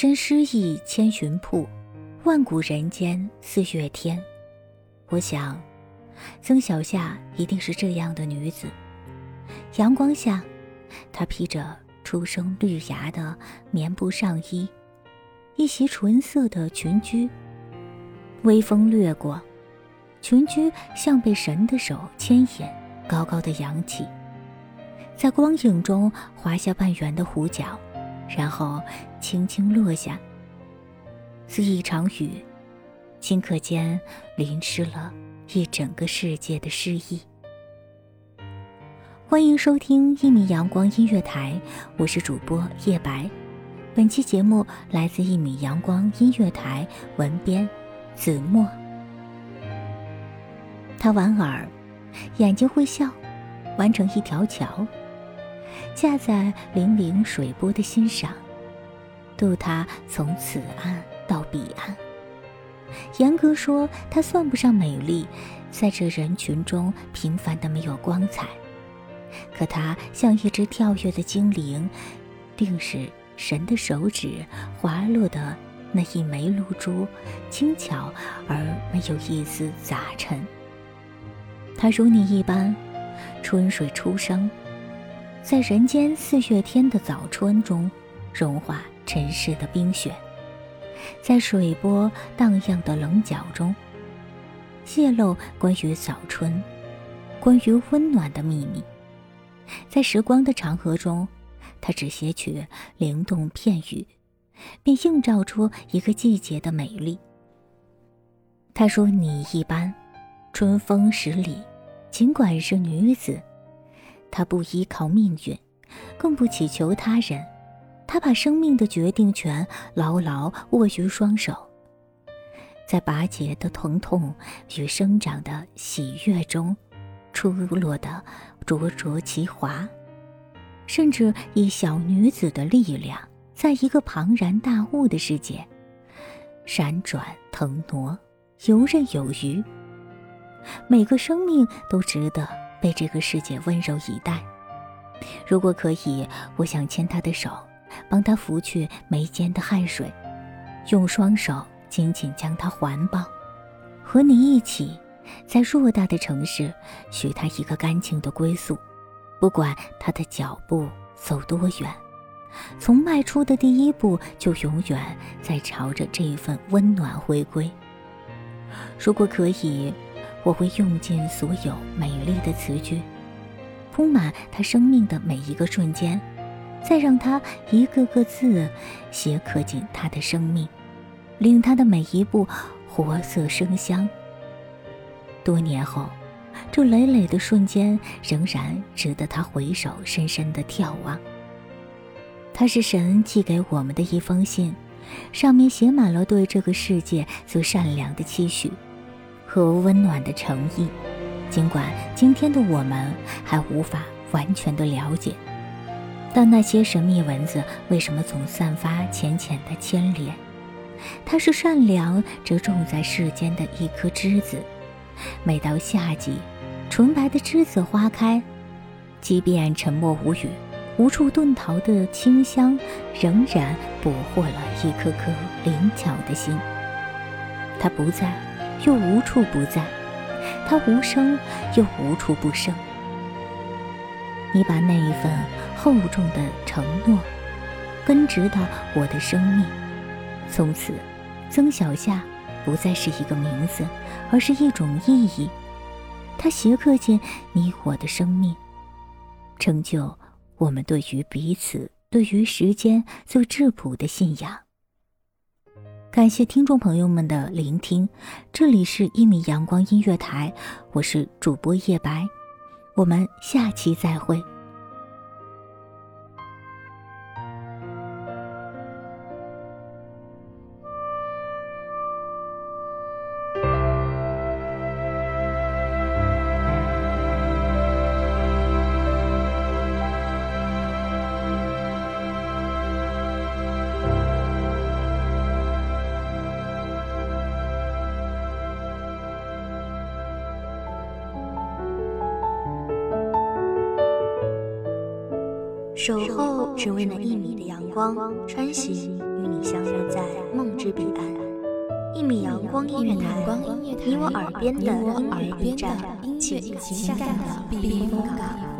身诗意千寻瀑，万古人间四月天。我想，曾小夏一定是这样的女子。阳光下，她披着初生绿芽的棉布上衣，一袭纯色的裙裾。微风掠过，裙裾像被神的手牵引，高高的扬起，在光影中划下半圆的弧角。然后轻轻落下，似一场雨，顷刻间淋湿了一整个世界的诗意。欢迎收听一米阳光音乐台，我是主播叶白。本期节目来自一米阳光音乐台，文编子墨。他莞尔，眼睛会笑，完成一条桥。架在粼粼水波的心上，渡他从此岸到彼岸。严格说，她算不上美丽，在这人群中平凡的没有光彩。可她像一只跳跃的精灵，定是神的手指滑落的那一枚露珠，轻巧而没有一丝杂陈。她如你一般，春水初生。在人间四月天的早春中，融化尘世的冰雪；在水波荡漾的棱角中，泄露关于早春、关于温暖的秘密。在时光的长河中，他只撷取灵动片语，便映照出一个季节的美丽。他说：“你一般，春风十里，尽管是女子。”她不依靠命运，更不祈求他人，他把生命的决定权牢牢握于双手，在拔节的疼痛与生长的喜悦中，出落的灼灼其华，甚至以小女子的力量，在一个庞然大物的世界，闪转腾挪，游刃有余。每个生命都值得。被这个世界温柔以待。如果可以，我想牵他的手，帮他拂去眉间的汗水，用双手紧紧将他环抱，和你一起，在偌大的城市，许他一个干净的归宿。不管他的脚步走多远，从迈出的第一步，就永远在朝着这份温暖回归。如果可以。我会用尽所有美丽的词句，铺满他生命的每一个瞬间，再让他一个个字写刻进他的生命，令他的每一步活色生香。多年后，这累累的瞬间仍然值得他回首深深的眺望。它是神寄给我们的一封信，上面写满了对这个世界最善良的期许。和温暖的诚意，尽管今天的我们还无法完全的了解，但那些神秘文字为什么总散发浅浅的牵连？它是善良这种在世间的一颗栀子，每到夏季，纯白的栀子花开，即便沉默无语，无处遁逃的清香，仍然捕获了一颗颗灵巧的心。它不在。又无处不在，它无声又无处不生。你把那一份厚重的承诺根植到我的生命，从此，曾小夏不再是一个名字，而是一种意义。它斜刻进你我的生命，成就我们对于彼此、对于时间最质朴的信仰。感谢听众朋友们的聆听，这里是《一米阳光音乐台》，我是主播叶白，我们下期再会。守候只为那一米的阳光，穿行与你相约在梦之彼岸。一米阳光音乐台，你我耳边的音乐驿站，情感的避风港。